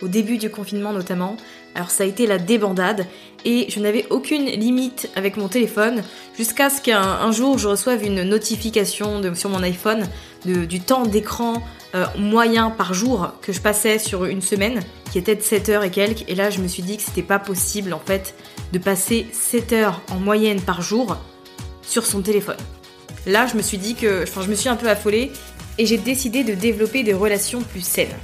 Au début du confinement notamment, alors ça a été la débandade et je n'avais aucune limite avec mon téléphone jusqu'à ce qu'un jour je reçoive une notification sur mon iPhone du temps d'écran euh, moyen par jour que je passais sur une semaine qui était de 7 heures et quelques et là je me suis dit que c'était pas possible en fait de passer 7 heures en moyenne par jour sur son téléphone. Là je me suis dit que, enfin je me suis un peu affolée et j'ai décidé de développer des relations plus saines.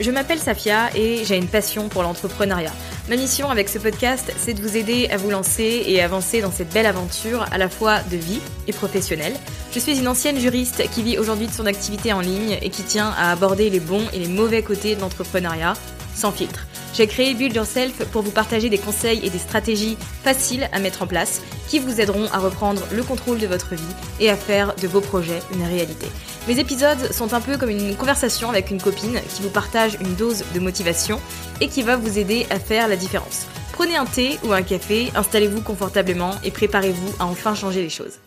Je m'appelle Safia et j'ai une passion pour l'entrepreneuriat. Ma mission avec ce podcast, c'est de vous aider à vous lancer et avancer dans cette belle aventure à la fois de vie et professionnelle. Je suis une ancienne juriste qui vit aujourd'hui de son activité en ligne et qui tient à aborder les bons et les mauvais côtés de l'entrepreneuriat sans filtre. J'ai créé Build Yourself pour vous partager des conseils et des stratégies faciles à mettre en place qui vous aideront à reprendre le contrôle de votre vie et à faire de vos projets une réalité. Mes épisodes sont un peu comme une conversation avec une copine qui vous partage une dose de motivation et qui va vous aider à faire la différence. Prenez un thé ou un café, installez-vous confortablement et préparez-vous à enfin changer les choses.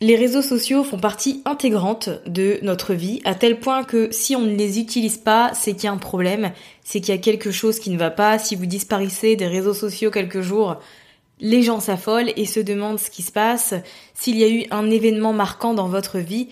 Les réseaux sociaux font partie intégrante de notre vie, à tel point que si on ne les utilise pas, c'est qu'il y a un problème, c'est qu'il y a quelque chose qui ne va pas. Si vous disparaissez des réseaux sociaux quelques jours, les gens s'affolent et se demandent ce qui se passe, s'il y a eu un événement marquant dans votre vie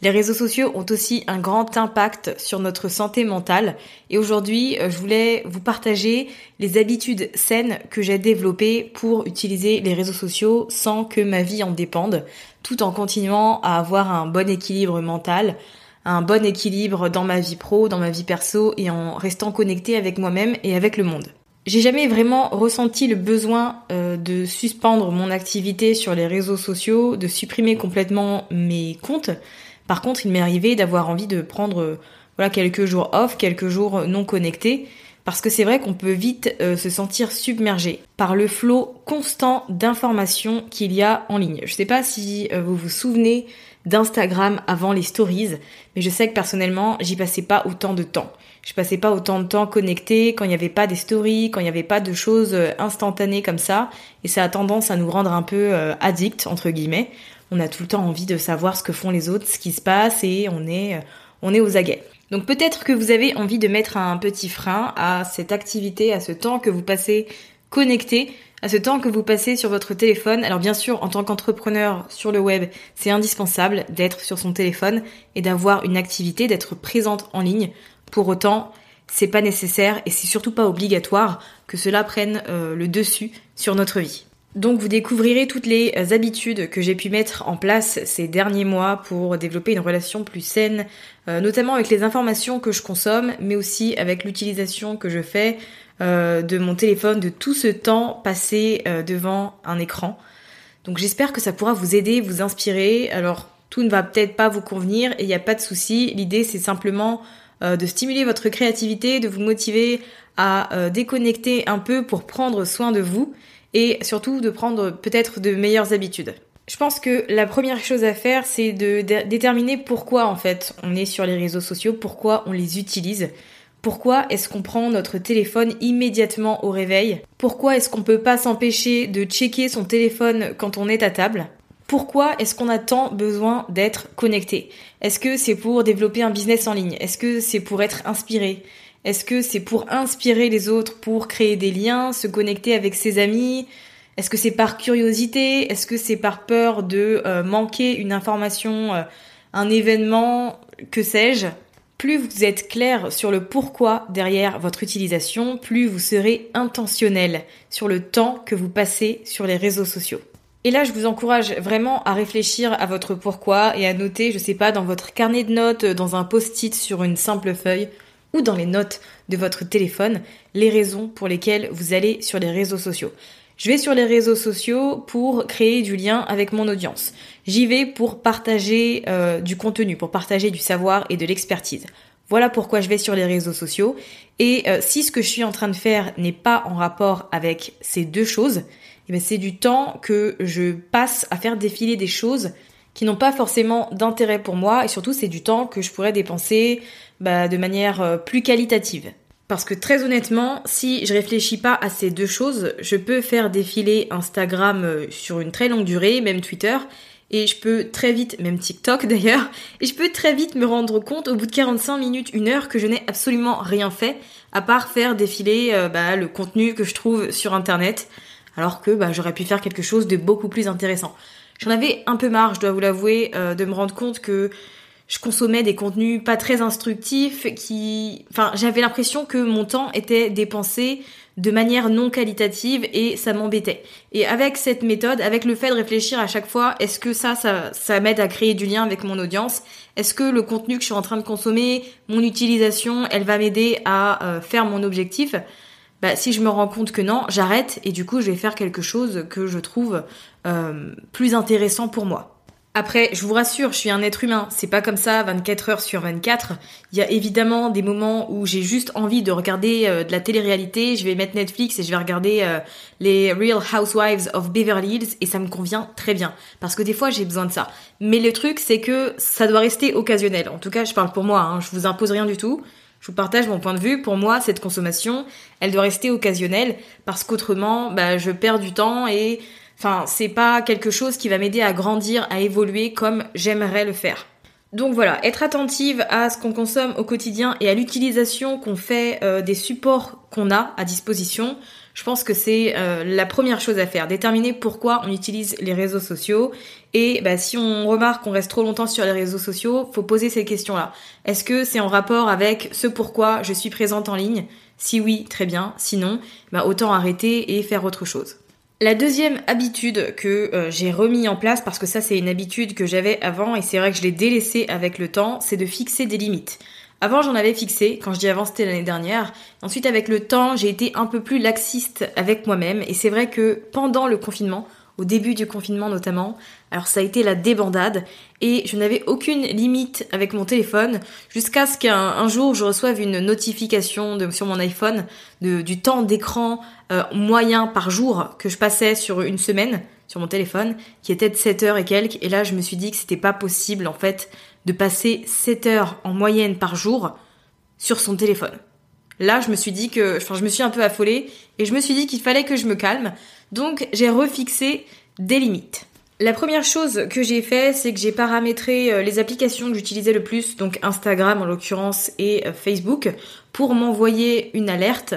Les réseaux sociaux ont aussi un grand impact sur notre santé mentale et aujourd'hui euh, je voulais vous partager les habitudes saines que j'ai développées pour utiliser les réseaux sociaux sans que ma vie en dépende, tout en continuant à avoir un bon équilibre mental, un bon équilibre dans ma vie pro, dans ma vie perso et en restant connecté avec moi-même et avec le monde. J'ai jamais vraiment ressenti le besoin euh, de suspendre mon activité sur les réseaux sociaux, de supprimer complètement mes comptes. Par contre, il m'est arrivé d'avoir envie de prendre euh, voilà quelques jours off, quelques jours non connectés, parce que c'est vrai qu'on peut vite euh, se sentir submergé par le flot constant d'informations qu'il y a en ligne. Je sais pas si vous vous souvenez d'Instagram avant les stories, mais je sais que personnellement, j'y passais pas autant de temps je passais pas autant de temps connecté quand il n'y avait pas des stories, quand il n'y avait pas de choses euh, instantanées comme ça. Et ça a tendance à nous rendre un peu euh, addicts, entre guillemets. On a tout le temps envie de savoir ce que font les autres, ce qui se passe et on est, euh, on est aux aguets. Donc peut-être que vous avez envie de mettre un petit frein à cette activité, à ce temps que vous passez connecté, à ce temps que vous passez sur votre téléphone. Alors bien sûr, en tant qu'entrepreneur sur le web, c'est indispensable d'être sur son téléphone et d'avoir une activité, d'être présente en ligne. Pour autant, c'est pas nécessaire et c'est surtout pas obligatoire que cela prenne euh, le dessus sur notre vie. Donc vous découvrirez toutes les euh, habitudes que j'ai pu mettre en place ces derniers mois pour développer une relation plus saine, euh, notamment avec les informations que je consomme, mais aussi avec l'utilisation que je fais de mon téléphone, de tout ce temps passé devant un écran. Donc j'espère que ça pourra vous aider, vous inspirer. Alors tout ne va peut-être pas vous convenir et il n'y a pas de souci. L'idée c'est simplement euh, de stimuler votre créativité, de vous motiver à euh, déconnecter un peu pour prendre soin de vous et surtout de prendre peut-être de meilleures habitudes. Je pense que la première chose à faire, c'est de déterminer pourquoi en fait on est sur les réseaux sociaux, pourquoi on les utilise. Pourquoi est-ce qu'on prend notre téléphone immédiatement au réveil? Pourquoi est-ce qu'on peut pas s'empêcher de checker son téléphone quand on est à table? Pourquoi est-ce qu'on a tant besoin d'être connecté? Est-ce que c'est pour développer un business en ligne? Est-ce que c'est pour être inspiré? Est-ce que c'est pour inspirer les autres, pour créer des liens, se connecter avec ses amis? Est-ce que c'est par curiosité? Est-ce que c'est par peur de euh, manquer une information, euh, un événement, que sais-je? Plus vous êtes clair sur le pourquoi derrière votre utilisation, plus vous serez intentionnel sur le temps que vous passez sur les réseaux sociaux. Et là, je vous encourage vraiment à réfléchir à votre pourquoi et à noter, je sais pas, dans votre carnet de notes, dans un post-it sur une simple feuille ou dans les notes de votre téléphone, les raisons pour lesquelles vous allez sur les réseaux sociaux. Je vais sur les réseaux sociaux pour créer du lien avec mon audience. J'y vais pour partager euh, du contenu, pour partager du savoir et de l'expertise. Voilà pourquoi je vais sur les réseaux sociaux. Et euh, si ce que je suis en train de faire n'est pas en rapport avec ces deux choses, eh ben, c'est du temps que je passe à faire défiler des choses qui n'ont pas forcément d'intérêt pour moi et surtout c'est du temps que je pourrais dépenser bah, de manière euh, plus qualitative. Parce que très honnêtement, si je réfléchis pas à ces deux choses, je peux faire défiler Instagram euh, sur une très longue durée, même Twitter, et je peux très vite, même TikTok d'ailleurs, et je peux très vite me rendre compte au bout de 45 minutes, une heure, que je n'ai absolument rien fait, à part faire défiler euh, bah, le contenu que je trouve sur Internet alors que bah, j'aurais pu faire quelque chose de beaucoup plus intéressant. J'en avais un peu marre, je dois vous l'avouer, euh, de me rendre compte que je consommais des contenus pas très instructifs qui enfin j'avais l'impression que mon temps était dépensé de manière non qualitative et ça m'embêtait. Et avec cette méthode, avec le fait de réfléchir à chaque fois, est-ce que ça, ça, ça m'aide à créer du lien avec mon audience? Est-ce que le contenu que je suis en train de consommer, mon utilisation, elle va m'aider à euh, faire mon objectif? Bah, si je me rends compte que non, j'arrête et du coup je vais faire quelque chose que je trouve euh, plus intéressant pour moi. Après, je vous rassure, je suis un être humain, c'est pas comme ça 24 heures sur 24. Il y a évidemment des moments où j'ai juste envie de regarder euh, de la télé-réalité, je vais mettre Netflix et je vais regarder euh, les Real Housewives of Beverly Hills et ça me convient très bien parce que des fois j'ai besoin de ça. Mais le truc c'est que ça doit rester occasionnel. En tout cas, je parle pour moi, hein, je vous impose rien du tout. Je vous partage mon point de vue. Pour moi, cette consommation, elle doit rester occasionnelle parce qu'autrement, bah, je perds du temps et enfin, c'est pas quelque chose qui va m'aider à grandir, à évoluer comme j'aimerais le faire. Donc voilà, être attentive à ce qu'on consomme au quotidien et à l'utilisation qu'on fait euh, des supports qu'on a à disposition je pense que c'est euh, la première chose à faire, déterminer pourquoi on utilise les réseaux sociaux. Et bah, si on remarque qu'on reste trop longtemps sur les réseaux sociaux, faut poser ces questions-là. Est-ce que c'est en rapport avec ce pourquoi je suis présente en ligne? Si oui, très bien. Sinon, bah, autant arrêter et faire autre chose. La deuxième habitude que euh, j'ai remis en place, parce que ça c'est une habitude que j'avais avant et c'est vrai que je l'ai délaissée avec le temps, c'est de fixer des limites. Avant, j'en avais fixé, quand je dis avant, c'était l'année dernière. Ensuite, avec le temps, j'ai été un peu plus laxiste avec moi-même. Et c'est vrai que pendant le confinement, au début du confinement notamment, alors ça a été la débandade et je n'avais aucune limite avec mon téléphone jusqu'à ce qu'un jour je reçoive une notification sur mon iPhone du temps d'écran euh, moyen par jour que je passais sur une semaine sur mon téléphone qui était de 7 heures et quelques et là je me suis dit que c'était pas possible en fait de passer 7 heures en moyenne par jour sur son téléphone. Là, je me suis dit que, enfin, je me suis un peu affolée et je me suis dit qu'il fallait que je me calme. Donc, j'ai refixé des limites. La première chose que j'ai fait, c'est que j'ai paramétré euh, les applications que j'utilisais le plus, donc Instagram en l'occurrence et euh, Facebook, pour m'envoyer une alerte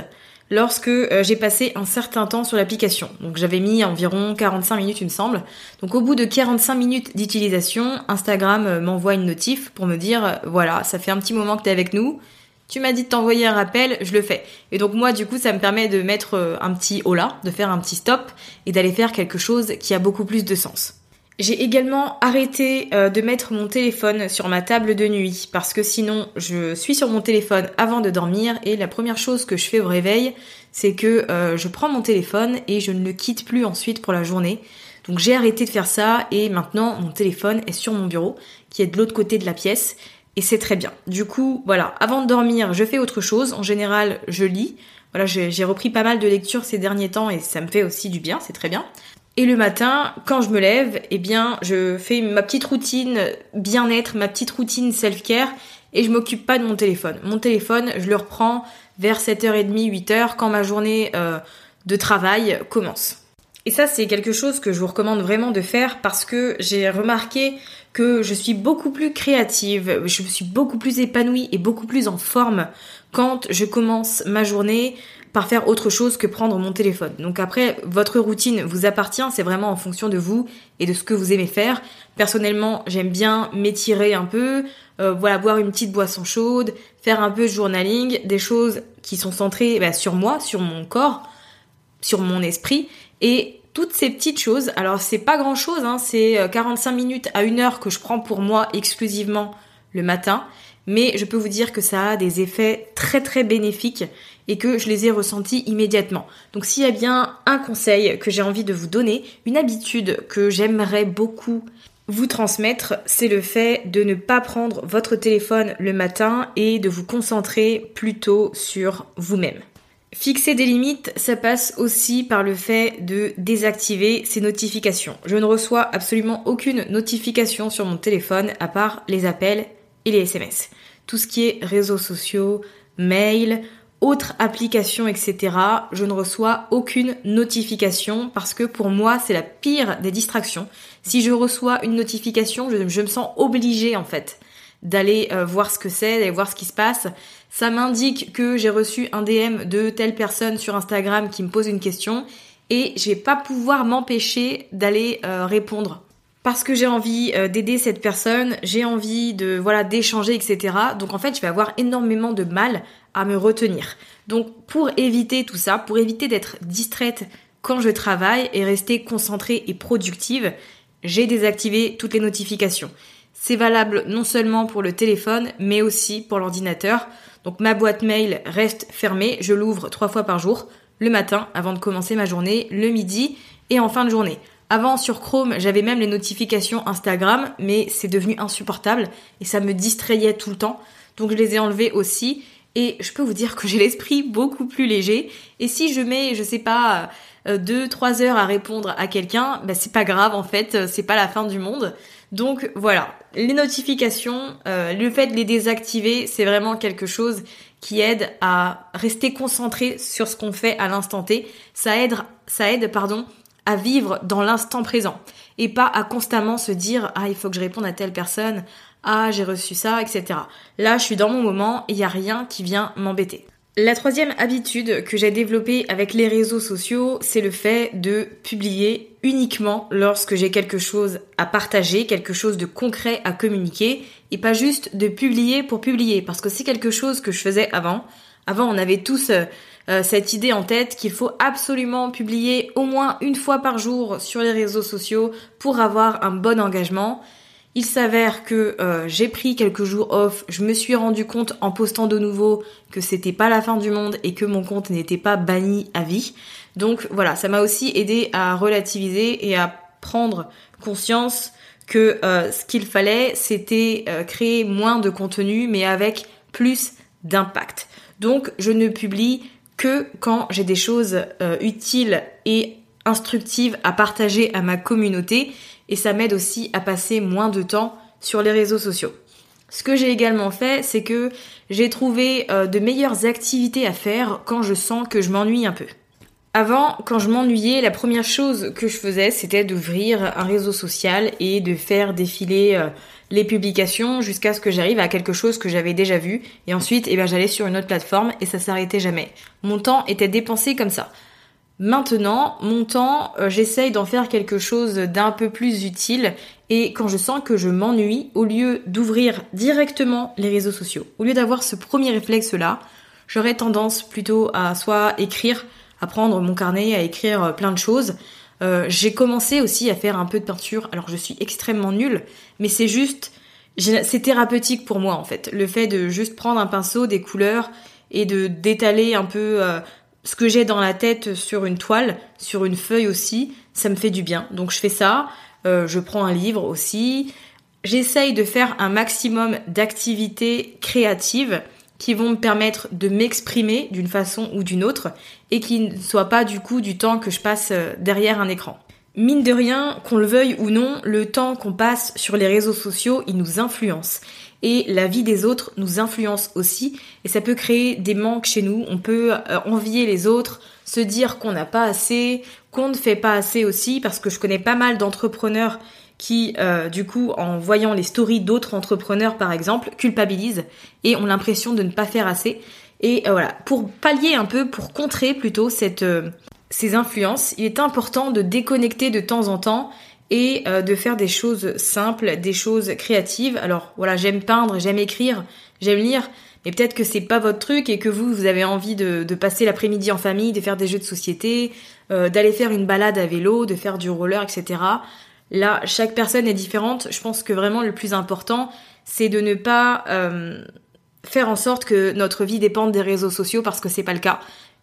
lorsque euh, j'ai passé un certain temps sur l'application. Donc j'avais mis environ 45 minutes il me semble. Donc au bout de 45 minutes d'utilisation, Instagram m'envoie une notif pour me dire voilà, ça fait un petit moment que tu es avec nous. Tu m'as dit de t'envoyer un rappel, je le fais. Et donc moi du coup ça me permet de mettre un petit hola, de faire un petit stop et d'aller faire quelque chose qui a beaucoup plus de sens. J'ai également arrêté euh, de mettre mon téléphone sur ma table de nuit parce que sinon je suis sur mon téléphone avant de dormir et la première chose que je fais au réveil c'est que euh, je prends mon téléphone et je ne le quitte plus ensuite pour la journée. Donc j'ai arrêté de faire ça et maintenant mon téléphone est sur mon bureau qui est de l'autre côté de la pièce et c'est très bien. Du coup voilà, avant de dormir je fais autre chose. En général je lis. Voilà, j'ai repris pas mal de lectures ces derniers temps et ça me fait aussi du bien, c'est très bien. Et le matin, quand je me lève, eh bien, je fais ma petite routine bien-être, ma petite routine self-care et je m'occupe pas de mon téléphone. Mon téléphone, je le reprends vers 7h30, 8h quand ma journée euh, de travail commence. Et ça, c'est quelque chose que je vous recommande vraiment de faire parce que j'ai remarqué que je suis beaucoup plus créative, je suis beaucoup plus épanouie et beaucoup plus en forme quand je commence ma journée par faire autre chose que prendre mon téléphone. Donc après, votre routine vous appartient, c'est vraiment en fonction de vous et de ce que vous aimez faire. Personnellement, j'aime bien m'étirer un peu, euh, voilà, boire une petite boisson chaude, faire un peu de journaling, des choses qui sont centrées bah, sur moi, sur mon corps, sur mon esprit et toutes ces petites choses, alors c'est pas grand chose, hein, c'est 45 euh, minutes à une heure que je prends pour moi exclusivement le matin, mais je peux vous dire que ça a des effets très très bénéfiques et que je les ai ressentis immédiatement. Donc s'il y a bien un conseil que j'ai envie de vous donner, une habitude que j'aimerais beaucoup vous transmettre, c'est le fait de ne pas prendre votre téléphone le matin et de vous concentrer plutôt sur vous-même. Fixer des limites, ça passe aussi par le fait de désactiver ces notifications. Je ne reçois absolument aucune notification sur mon téléphone à part les appels et les SMS. Tout ce qui est réseaux sociaux, mails, autres applications, etc. Je ne reçois aucune notification parce que pour moi c'est la pire des distractions. Si je reçois une notification, je, me sens obligée en fait d'aller euh, voir ce que c'est, d'aller voir ce qui se passe. Ça m'indique que j'ai reçu un DM de telle personne sur Instagram qui me pose une question et je vais pas pouvoir m'empêcher d'aller euh, répondre parce que j'ai envie euh, d'aider cette personne, j'ai envie de voilà d'échanger, etc. Donc en fait, je vais avoir énormément de mal à me retenir. Donc pour éviter tout ça, pour éviter d'être distraite quand je travaille et rester concentrée et productive, j'ai désactivé toutes les notifications. C'est valable non seulement pour le téléphone, mais aussi pour l'ordinateur. Donc ma boîte mail reste fermée, je l'ouvre trois fois par jour, le matin avant de commencer ma journée, le midi et en fin de journée. Avant sur Chrome, j'avais même les notifications Instagram, mais c'est devenu insupportable et ça me distrayait tout le temps. Donc je les ai enlevées aussi et je peux vous dire que j'ai l'esprit beaucoup plus léger. Et si je mets, je sais pas, 2-3 heures à répondre à quelqu'un, bah c'est pas grave en fait, c'est pas la fin du monde. Donc voilà, les notifications, euh, le fait de les désactiver, c'est vraiment quelque chose qui aide à rester concentré sur ce qu'on fait à l'instant T. Ça aide, ça aide, pardon, à vivre dans l'instant présent et pas à constamment se dire ah il faut que je réponde à telle personne, ah j'ai reçu ça, etc. Là je suis dans mon moment et il y a rien qui vient m'embêter. La troisième habitude que j'ai développée avec les réseaux sociaux, c'est le fait de publier uniquement lorsque j'ai quelque chose à partager, quelque chose de concret à communiquer, et pas juste de publier pour publier, parce que c'est quelque chose que je faisais avant. Avant, on avait tous euh, euh, cette idée en tête qu'il faut absolument publier au moins une fois par jour sur les réseaux sociaux pour avoir un bon engagement. Il s'avère que euh, j'ai pris quelques jours off, je me suis rendu compte en postant de nouveau que c'était pas la fin du monde et que mon compte n'était pas banni à vie. Donc voilà, ça m'a aussi aidé à relativiser et à prendre conscience que euh, ce qu'il fallait, c'était euh, créer moins de contenu mais avec plus d'impact. Donc je ne publie que quand j'ai des choses utiles et instructives à partager à ma communauté et ça m'aide aussi à passer moins de temps sur les réseaux sociaux. Ce que j'ai également fait, c'est que j'ai trouvé euh, de meilleures activités à faire quand je sens que je m'ennuie un peu. Avant, quand je m'ennuyais, la première chose que je faisais, c'était d'ouvrir un réseau social et de faire défiler euh, les publications jusqu'à ce que j'arrive à quelque chose que j'avais déjà vu. Et ensuite, eh ben, j'allais sur une autre plateforme et ça s'arrêtait jamais. Mon temps était dépensé comme ça. Maintenant, mon temps, euh, j'essaye d'en faire quelque chose d'un peu plus utile et quand je sens que je m'ennuie, au lieu d'ouvrir directement les réseaux sociaux, au lieu d'avoir ce premier réflexe-là, j'aurais tendance plutôt à soit écrire, à prendre mon carnet, à écrire euh, plein de choses. Euh, j'ai commencé aussi à faire un peu de peinture, alors je suis extrêmement nulle, mais c'est juste, c'est thérapeutique pour moi en fait. Le fait de juste prendre un pinceau, des couleurs et de d'étaler un peu ce que j'ai dans la tête sur une toile, sur une feuille aussi, ça me fait du bien. Donc je fais ça, euh, je prends un livre aussi. J'essaye de faire un maximum d'activités créatives qui vont me permettre de m'exprimer d'une façon ou d'une autre et qui ne soient pas du coup du temps que je passe euh, derrière un écran. Mine de rien, qu'on le veuille ou non, le temps qu'on passe sur les réseaux sociaux, il nous influence. Et la vie des autres nous influence aussi. Et ça peut créer des manques chez nous. On peut euh, envier les autres, se dire qu'on n'a pas assez, qu'on ne fait pas assez aussi. Parce que je connais pas mal d'entrepreneurs qui, euh, du coup, en voyant les stories d'autres entrepreneurs, par exemple, culpabilisent et ont l'impression de ne pas faire assez. Et euh, voilà, pour pallier un peu, pour contrer plutôt ces influences, il est important de déconnecter de temps en temps et euh, de faire des choses simples, des choses créatives. Alors voilà, j'aime peindre, j'aime écrire, j'aime lire, mais peut-être que c'est pas votre truc et que vous, vous avez envie de, passer l'après-midi en famille, de faire des jeux de société, euh, d'aller faire une balade à vélo, de faire du roller, etc. Là, chaque personne est différente. Je pense que vraiment le plus important, c'est de ne pas euh, faire en sorte que notre vie dépende des réseaux sociaux parce que c'est pas le cas.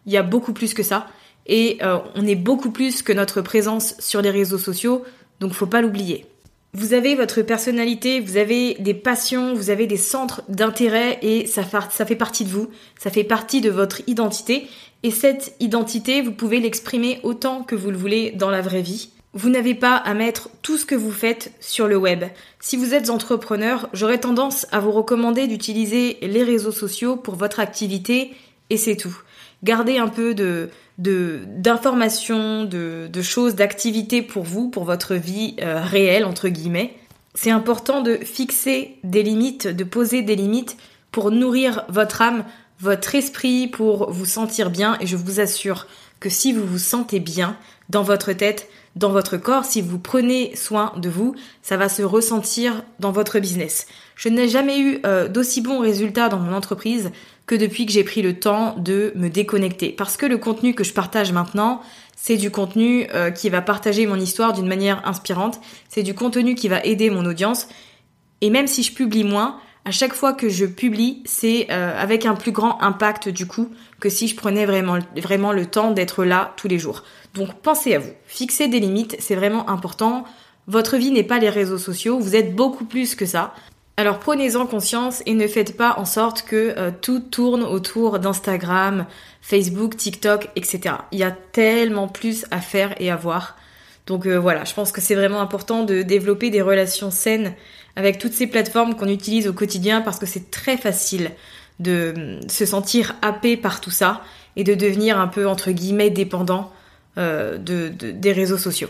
Il y a beaucoup plus que ça et euh, on est beaucoup plus que notre présence sur les réseaux sociaux, donc faut pas l'oublier. Vous avez votre personnalité, vous avez des passions, vous avez des centres d'intérêt et ça, ça fait partie de vous, ça fait partie de votre identité et cette identité, vous pouvez l'exprimer autant que vous le voulez dans la vraie vie. Vous n'avez pas à mettre tout ce que vous faites sur le web. Si vous êtes entrepreneur, j'aurais tendance à vous recommander d'utiliser les réseaux sociaux pour votre activité et c'est tout. Gardez un peu de, d'informations, de, de, choses, d'activités pour vous, pour votre vie euh, réelle, entre guillemets. C'est important de fixer des limites, de poser des limites pour nourrir votre âme, votre esprit, pour vous sentir bien. Et je vous assure que si vous vous sentez bien dans votre tête, dans votre corps, si vous prenez soin de vous, ça va se ressentir dans votre business. Je n'ai jamais eu euh, d'aussi bons résultats dans mon entreprise que depuis que j'ai pris le temps de me déconnecter. Parce que le contenu que je partage maintenant, c'est du contenu euh, qui va partager mon histoire d'une manière inspirante, c'est du contenu qui va aider mon audience. Et même si je publie moins, à chaque fois que je publie, c'est euh, avec un plus grand impact du coup que si je prenais vraiment, vraiment le temps d'être là tous les jours. Donc pensez à vous, fixez des limites, c'est vraiment important. Votre vie n'est pas les réseaux sociaux, vous êtes beaucoup plus que ça. Alors prenez-en conscience et ne faites pas en sorte que euh, tout tourne autour d'Instagram, Facebook, TikTok, etc. Il y a tellement plus à faire et à voir. Donc euh, voilà, je pense que c'est vraiment important de développer des relations saines avec toutes ces plateformes qu'on utilise au quotidien parce que c'est très facile de euh, se sentir happé par tout ça et de devenir un peu entre guillemets dépendant des réseaux sociaux.